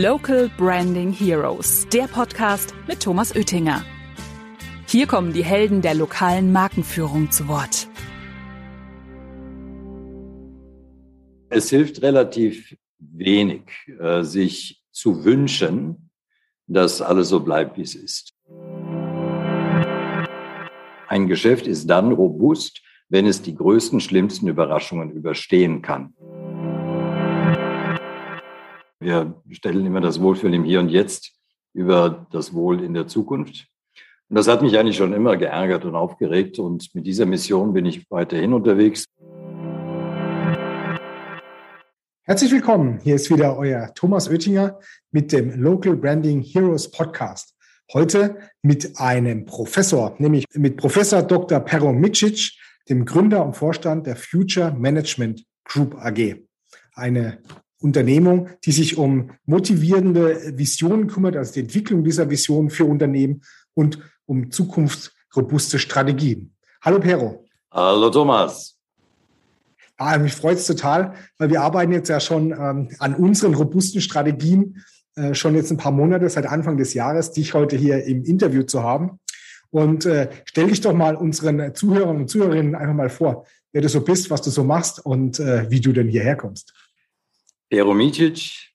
Local Branding Heroes, der Podcast mit Thomas Oettinger. Hier kommen die Helden der lokalen Markenführung zu Wort. Es hilft relativ wenig, äh, sich zu wünschen, dass alles so bleibt, wie es ist. Ein Geschäft ist dann robust, wenn es die größten, schlimmsten Überraschungen überstehen kann. Wir stellen immer das Wohlfühlen im Hier und Jetzt über das Wohl in der Zukunft. Und das hat mich eigentlich schon immer geärgert und aufgeregt. Und mit dieser Mission bin ich weiterhin unterwegs. Herzlich willkommen. Hier ist wieder euer Thomas Oettinger mit dem Local Branding Heroes Podcast. Heute mit einem Professor, nämlich mit Professor Dr. Pero Micic, dem Gründer und Vorstand der Future Management Group AG. Eine Unternehmung, die sich um motivierende Visionen kümmert, also die Entwicklung dieser Visionen für Unternehmen und um zukunftsrobuste Strategien. Hallo Pero. Hallo Thomas. Ah, mich freut es total, weil wir arbeiten jetzt ja schon ähm, an unseren robusten Strategien äh, schon jetzt ein paar Monate, seit Anfang des Jahres, dich heute hier im Interview zu haben. Und äh, stell dich doch mal unseren Zuhörern und Zuhörerinnen einfach mal vor, wer du so bist, was du so machst und äh, wie du denn hierher kommst. Pero Micic,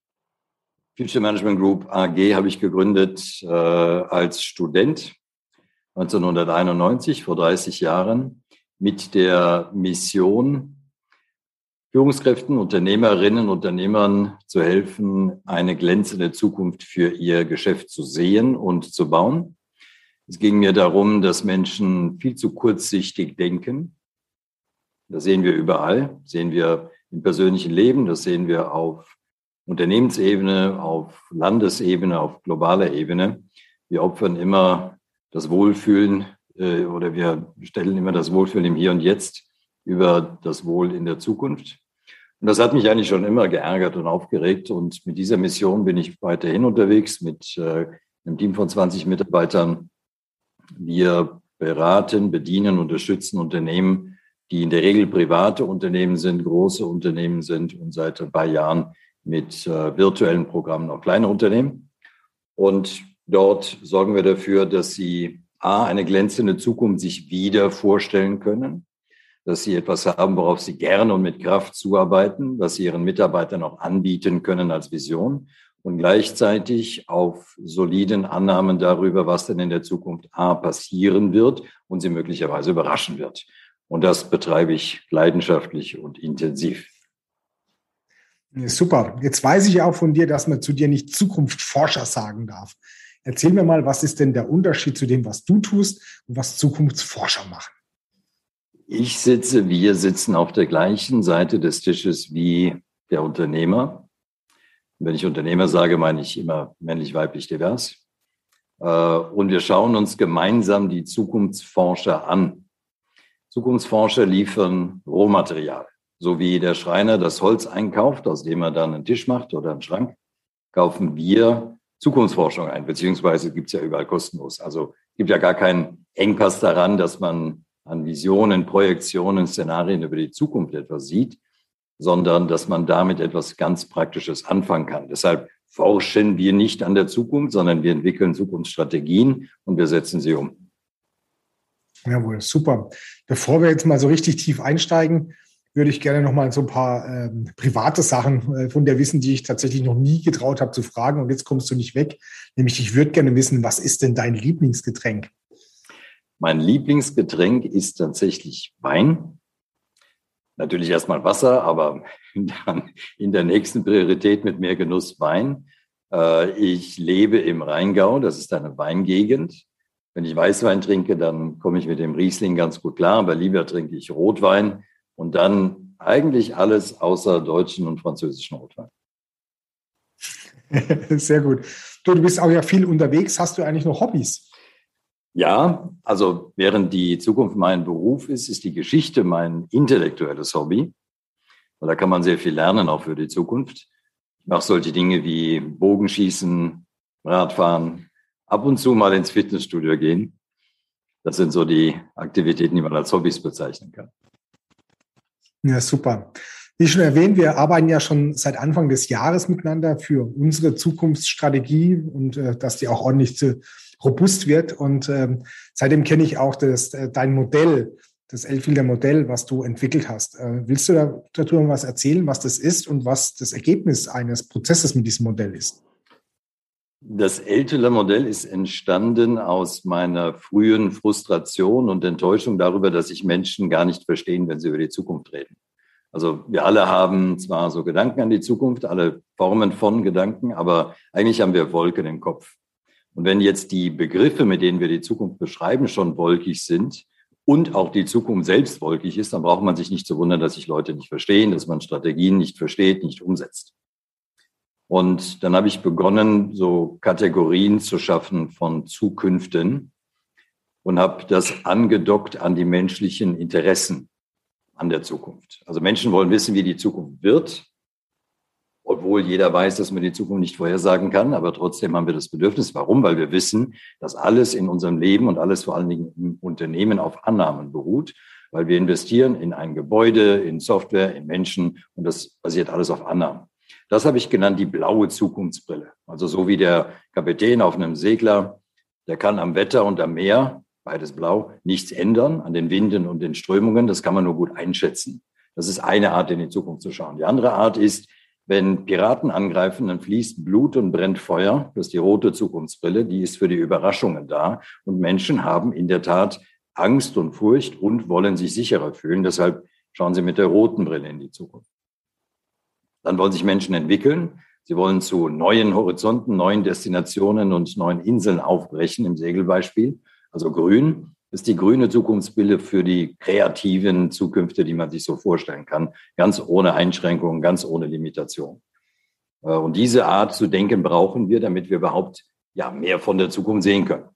Future Management Group AG habe ich gegründet äh, als Student 1991, vor 30 Jahren, mit der Mission, Führungskräften, Unternehmerinnen, Unternehmern zu helfen, eine glänzende Zukunft für ihr Geschäft zu sehen und zu bauen. Es ging mir darum, dass Menschen viel zu kurzsichtig denken. Das sehen wir überall, sehen wir im persönlichen Leben. Das sehen wir auf Unternehmensebene, auf Landesebene, auf globaler Ebene. Wir opfern immer das Wohlfühlen äh, oder wir stellen immer das Wohlfühlen im Hier und Jetzt über das Wohl in der Zukunft. Und das hat mich eigentlich schon immer geärgert und aufgeregt. Und mit dieser Mission bin ich weiterhin unterwegs mit äh, einem Team von 20 Mitarbeitern. Wir beraten, bedienen, unterstützen Unternehmen die in der Regel private Unternehmen sind, große Unternehmen sind und seit ein paar Jahren mit äh, virtuellen Programmen auch kleine Unternehmen. Und dort sorgen wir dafür, dass sie A, eine glänzende Zukunft sich wieder vorstellen können, dass sie etwas haben, worauf sie gerne und mit Kraft zuarbeiten, was sie ihren Mitarbeitern auch anbieten können als Vision und gleichzeitig auf soliden Annahmen darüber, was denn in der Zukunft A passieren wird und sie möglicherweise überraschen wird. Und das betreibe ich leidenschaftlich und intensiv. Super. Jetzt weiß ich auch von dir, dass man zu dir nicht Zukunftsforscher sagen darf. Erzähl mir mal, was ist denn der Unterschied zu dem, was du tust und was Zukunftsforscher machen? Ich sitze, wir sitzen auf der gleichen Seite des Tisches wie der Unternehmer. wenn ich Unternehmer sage, meine ich immer männlich, weiblich, divers. Äh, und wir schauen uns gemeinsam die Zukunftsforscher an. Zukunftsforscher liefern Rohmaterial. So wie der Schreiner das Holz einkauft, aus dem er dann einen Tisch macht oder einen Schrank, kaufen wir Zukunftsforschung ein, beziehungsweise gibt es ja überall kostenlos. Also gibt ja gar keinen Engpass daran, dass man an Visionen, Projektionen, Szenarien über die Zukunft etwas sieht, sondern dass man damit etwas ganz Praktisches anfangen kann. Deshalb forschen wir nicht an der Zukunft, sondern wir entwickeln Zukunftsstrategien und wir setzen sie um. Jawohl, super. Bevor wir jetzt mal so richtig tief einsteigen, würde ich gerne noch mal so ein paar ähm, private Sachen äh, von der wissen, die ich tatsächlich noch nie getraut habe zu fragen. Und jetzt kommst du nicht weg. Nämlich, ich würde gerne wissen, was ist denn dein Lieblingsgetränk? Mein Lieblingsgetränk ist tatsächlich Wein. Natürlich erstmal Wasser, aber dann in der nächsten Priorität mit mehr Genuss Wein. Äh, ich lebe im Rheingau, das ist eine Weingegend. Wenn ich Weißwein trinke, dann komme ich mit dem Riesling ganz gut klar, aber lieber trinke ich Rotwein und dann eigentlich alles außer deutschen und französischen Rotwein. Sehr gut. Du, du bist auch ja viel unterwegs. Hast du eigentlich noch Hobbys? Ja, also während die Zukunft mein Beruf ist, ist die Geschichte mein intellektuelles Hobby. Weil da kann man sehr viel lernen, auch für die Zukunft. Ich mache solche Dinge wie Bogenschießen, Radfahren, ab und zu mal ins Fitnessstudio gehen. Das sind so die Aktivitäten, die man als Hobbys bezeichnen kann. Ja, super. Wie schon erwähnt, wir arbeiten ja schon seit Anfang des Jahres miteinander für unsere Zukunftsstrategie und äh, dass die auch ordentlich zu, robust wird. Und ähm, seitdem kenne ich auch das, äh, dein Modell, das Elffielder Modell, was du entwickelt hast. Äh, willst du da, darüber was erzählen, was das ist und was das Ergebnis eines Prozesses mit diesem Modell ist? Das Elteler Modell ist entstanden aus meiner frühen Frustration und Enttäuschung darüber, dass sich Menschen gar nicht verstehen, wenn sie über die Zukunft reden. Also wir alle haben zwar so Gedanken an die Zukunft, alle Formen von Gedanken, aber eigentlich haben wir Wolken im Kopf. Und wenn jetzt die Begriffe, mit denen wir die Zukunft beschreiben, schon wolkig sind und auch die Zukunft selbst wolkig ist, dann braucht man sich nicht zu wundern, dass sich Leute nicht verstehen, dass man Strategien nicht versteht, nicht umsetzt. Und dann habe ich begonnen, so Kategorien zu schaffen von Zukünften und habe das angedockt an die menschlichen Interessen an der Zukunft. Also Menschen wollen wissen, wie die Zukunft wird, obwohl jeder weiß, dass man die Zukunft nicht vorhersagen kann. Aber trotzdem haben wir das Bedürfnis. Warum? Weil wir wissen, dass alles in unserem Leben und alles vor allen Dingen im Unternehmen auf Annahmen beruht, weil wir investieren in ein Gebäude, in Software, in Menschen und das basiert alles auf Annahmen. Das habe ich genannt die blaue Zukunftsbrille. Also so wie der Kapitän auf einem Segler, der kann am Wetter und am Meer, beides blau, nichts ändern, an den Winden und den Strömungen. Das kann man nur gut einschätzen. Das ist eine Art, in die Zukunft zu schauen. Die andere Art ist, wenn Piraten angreifen, dann fließt Blut und brennt Feuer. Das ist die rote Zukunftsbrille, die ist für die Überraschungen da. Und Menschen haben in der Tat Angst und Furcht und wollen sich sicherer fühlen. Deshalb schauen sie mit der roten Brille in die Zukunft. Dann wollen sich Menschen entwickeln. Sie wollen zu neuen Horizonten, neuen Destinationen und neuen Inseln aufbrechen, im Segelbeispiel. Also grün ist die grüne Zukunftsbilder für die kreativen Zukünfte, die man sich so vorstellen kann. Ganz ohne Einschränkungen, ganz ohne Limitation. Äh, und diese Art zu denken brauchen wir, damit wir überhaupt ja, mehr von der Zukunft sehen können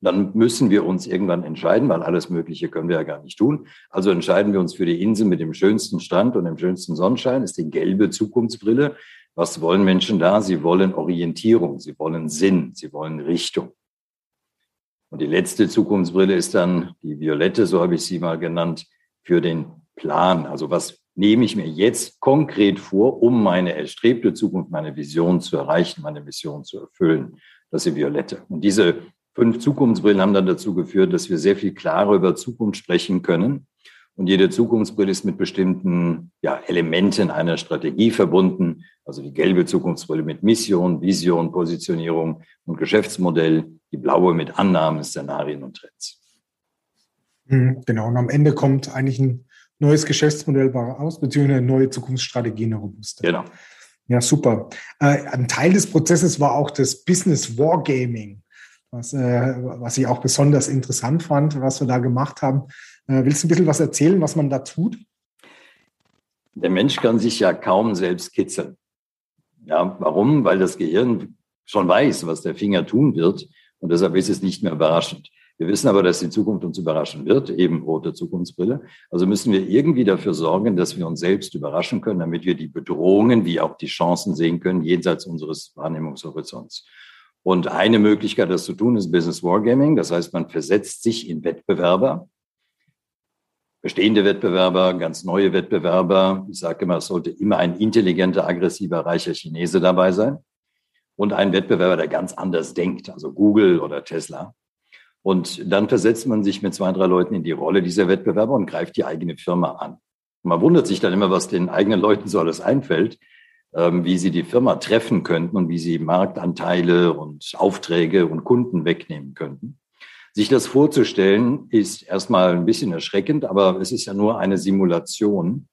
dann müssen wir uns irgendwann entscheiden, weil alles Mögliche können wir ja gar nicht tun. Also entscheiden wir uns für die Insel mit dem schönsten Strand und dem schönsten Sonnenschein, ist die gelbe Zukunftsbrille. Was wollen Menschen da? Sie wollen Orientierung, sie wollen Sinn, sie wollen Richtung. Und die letzte Zukunftsbrille ist dann die violette, so habe ich sie mal genannt, für den Plan. Also was nehme ich mir jetzt konkret vor, um meine erstrebte Zukunft, meine Vision zu erreichen, meine Mission zu erfüllen? Das ist die violette. Und diese fünf Zukunftsbrillen haben dann dazu geführt, dass wir sehr viel klarer über Zukunft sprechen können. Und jede Zukunftsbrille ist mit bestimmten ja, Elementen einer Strategie verbunden. Also die gelbe Zukunftsbrille mit Mission, Vision, Positionierung und Geschäftsmodell. Die blaue mit Annahmen, Szenarien und Trends. Mhm, genau. Und am Ende kommt eigentlich ein neues Geschäftsmodell raus, beziehungsweise eine neue Zukunftsstrategie, eine robuste. Genau. Ja, super. Äh, ein Teil des Prozesses war auch das Business Wargaming was, äh, was ich auch besonders interessant fand, was wir da gemacht haben. Äh, willst du ein bisschen was erzählen, was man da tut? Der Mensch kann sich ja kaum selbst kitzeln. Ja, warum? Weil das Gehirn schon weiß, was der Finger tun wird und deshalb ist es nicht mehr überraschend. Wir wissen aber, dass die Zukunft uns überraschen wird, eben rote Zukunftsbrille. Also müssen wir irgendwie dafür sorgen, dass wir uns selbst überraschen können, damit wir die Bedrohungen wie auch die Chancen sehen können, jenseits unseres Wahrnehmungshorizonts. Und eine Möglichkeit, das zu tun, ist Business Wargaming. Das heißt, man versetzt sich in Wettbewerber, bestehende Wettbewerber, ganz neue Wettbewerber. Ich sage immer, es sollte immer ein intelligenter, aggressiver, reicher Chinese dabei sein und ein Wettbewerber, der ganz anders denkt, also Google oder Tesla. Und dann versetzt man sich mit zwei, drei Leuten in die Rolle dieser Wettbewerber und greift die eigene Firma an. Und man wundert sich dann immer, was den eigenen Leuten so alles einfällt. Ähm, wie sie die Firma treffen könnten und wie sie Marktanteile und Aufträge und Kunden wegnehmen könnten. Sich das vorzustellen, ist erstmal ein bisschen erschreckend, aber es ist ja nur eine Simulation,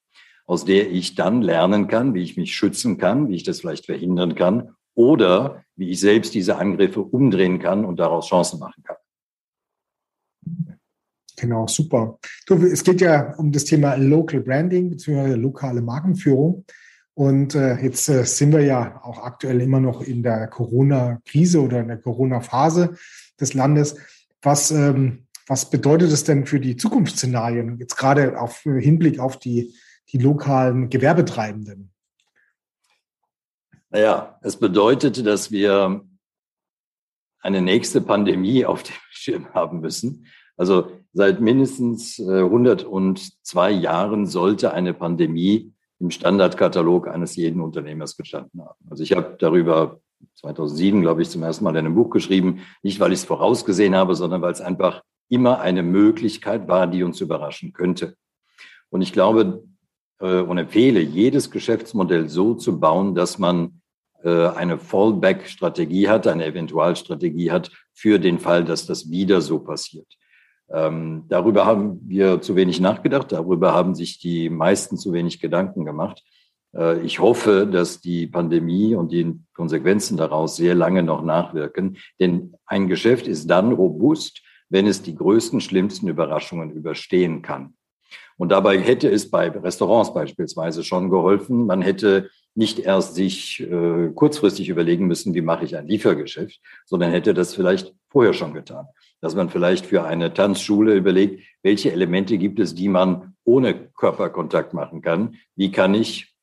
aus der ich dann lernen kann, wie ich mich schützen kann, wie ich das vielleicht verhindern kann oder wie ich selbst diese Angriffe umdrehen kann und daraus Chancen machen kann. Genau, super. Du, es geht ja um das Thema Local Branding bzw. lokale Markenführung. Und äh, jetzt äh, sind wir ja auch aktuell immer noch in der Corona-Krise oder in der Corona-Phase des Landes. Was, ähm, was bedeutet es denn für die Zukunftsszenarien, jetzt gerade auf äh, Hinblick auf die, die lokalen Gewerbetreibenden? Naja, es bedeutet, dass wir eine nächste Pandemie auf dem Schirm haben müssen. Also seit mindestens 102 äh, Jahren sollte eine Pandemie im Standardkatalog eines jeden Unternehmers gestanden haben. Also ich habe darüber 2007, glaube ich, zum ersten Mal in einem Buch geschrieben, nicht weil ich es vorausgesehen habe, sondern weil es einfach immer eine Möglichkeit war, die uns überraschen könnte. Und ich glaube äh, und empfehle, jedes Geschäftsmodell so zu bauen, dass man äh, eine Fallback-Strategie hat, eine Eventualstrategie hat für den Fall, dass das wieder so passiert. Ähm, darüber haben wir zu wenig nachgedacht, darüber haben sich die meisten zu wenig Gedanken gemacht. Äh, ich hoffe, dass die Pandemie und die Konsequenzen daraus sehr lange noch nachwirken, denn ein Geschäft ist dann robust, wenn es die größten, schlimmsten Überraschungen überstehen kann. Und dabei hätte es bei Restaurants beispielsweise schon geholfen. Man hätte nicht erst sich äh, kurzfristig überlegen müssen, wie mache ich ein Liefergeschäft, sondern hätte das vielleicht vorher schon getan. Dass man vielleicht für eine Tanzschule überlegt, welche Elemente gibt es, die man ohne Körperkontakt machen kann. Wie kann ich,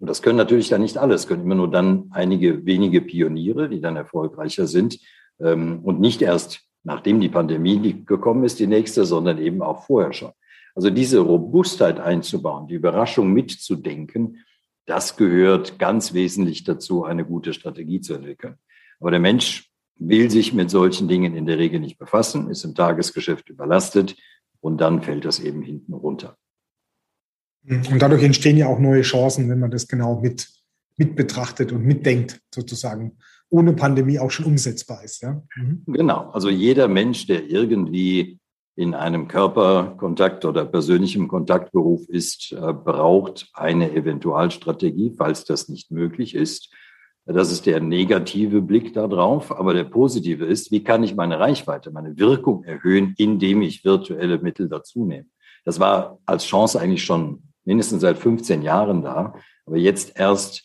und das können natürlich dann nicht alles, können immer nur dann einige wenige Pioniere, die dann erfolgreicher sind ähm, und nicht erst nachdem die Pandemie gekommen ist, die nächste, sondern eben auch vorher schon. Also diese Robustheit einzubauen, die Überraschung mitzudenken, das gehört ganz wesentlich dazu, eine gute Strategie zu entwickeln. Aber der Mensch will sich mit solchen Dingen in der Regel nicht befassen, ist im Tagesgeschäft überlastet und dann fällt das eben hinten runter. Und dadurch entstehen ja auch neue Chancen, wenn man das genau mit, mit betrachtet und mitdenkt, sozusagen, ohne Pandemie auch schon umsetzbar ist. Ja? Mhm. Genau, also jeder Mensch, der irgendwie in einem Körperkontakt oder persönlichem Kontaktberuf ist, äh, braucht eine Eventualstrategie, falls das nicht möglich ist. Das ist der negative Blick darauf. Aber der positive ist, wie kann ich meine Reichweite, meine Wirkung erhöhen, indem ich virtuelle Mittel dazu nehme. Das war als Chance eigentlich schon mindestens seit 15 Jahren da. Aber jetzt erst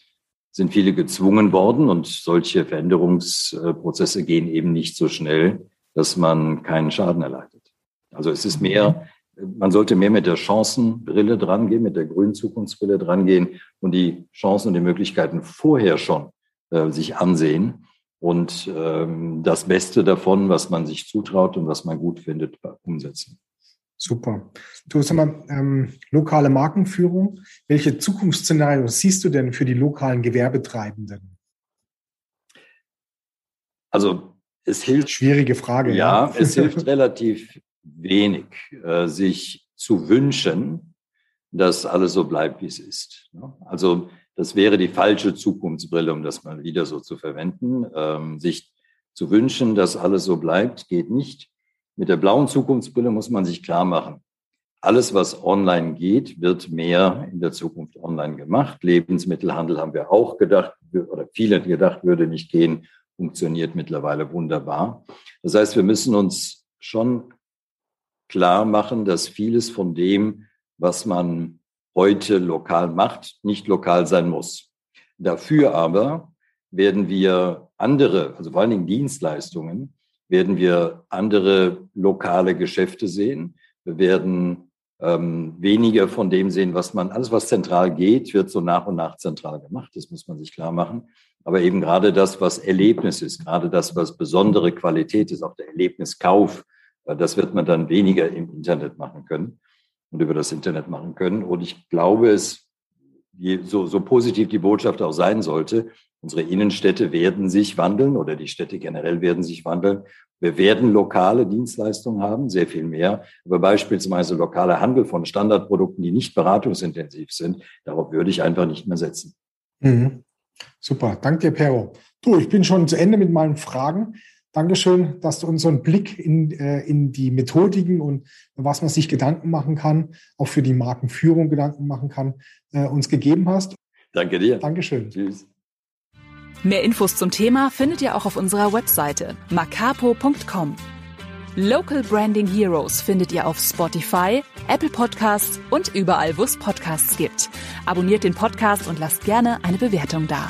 sind viele gezwungen worden und solche Veränderungsprozesse gehen eben nicht so schnell, dass man keinen Schaden erleidet. Also es ist mehr, man sollte mehr mit der Chancenbrille drangehen, mit der grünen Zukunftsbrille drangehen und die Chancen und die Möglichkeiten vorher schon äh, sich ansehen und ähm, das Beste davon, was man sich zutraut und was man gut findet, umsetzen. Super. Du sag mal, ähm, lokale Markenführung. Welche Zukunftsszenarien siehst du denn für die lokalen Gewerbetreibenden? Also es hilft. Schwierige Frage. Ja, ja. es hilft relativ wenig, äh, sich zu wünschen, dass alles so bleibt, wie es ist. Ne? Also das wäre die falsche Zukunftsbrille, um das mal wieder so zu verwenden. Ähm, sich zu wünschen, dass alles so bleibt, geht nicht. Mit der blauen Zukunftsbrille muss man sich klar machen, alles, was online geht, wird mehr in der Zukunft online gemacht. Lebensmittelhandel haben wir auch gedacht, oder viele gedacht, würde nicht gehen, funktioniert mittlerweile wunderbar. Das heißt, wir müssen uns schon klar machen, dass vieles von dem, was man heute lokal macht, nicht lokal sein muss. Dafür aber werden wir andere, also vor allen Dingen Dienstleistungen, werden wir andere lokale Geschäfte sehen. Wir werden ähm, weniger von dem sehen, was man, alles was zentral geht, wird so nach und nach zentral gemacht. Das muss man sich klar machen. Aber eben gerade das, was Erlebnis ist, gerade das, was besondere Qualität ist, auch der Erlebniskauf, das wird man dann weniger im Internet machen können und über das Internet machen können. Und ich glaube, es, so, so positiv die Botschaft auch sein sollte, unsere Innenstädte werden sich wandeln oder die Städte generell werden sich wandeln. Wir werden lokale Dienstleistungen haben, sehr viel mehr. Aber beispielsweise lokale Handel von Standardprodukten, die nicht beratungsintensiv sind, darauf würde ich einfach nicht mehr setzen. Mhm. Super, danke dir, Pero. Du, ich bin schon zu Ende mit meinen Fragen. Dankeschön, dass du uns so einen Blick in, äh, in die Methodiken und was man sich Gedanken machen kann, auch für die Markenführung Gedanken machen kann, äh, uns gegeben hast. Danke dir. Dankeschön. Tschüss. Mehr Infos zum Thema findet ihr auch auf unserer Webseite macapo.com. Local Branding Heroes findet ihr auf Spotify, Apple Podcasts und überall, wo es Podcasts gibt. Abonniert den Podcast und lasst gerne eine Bewertung da.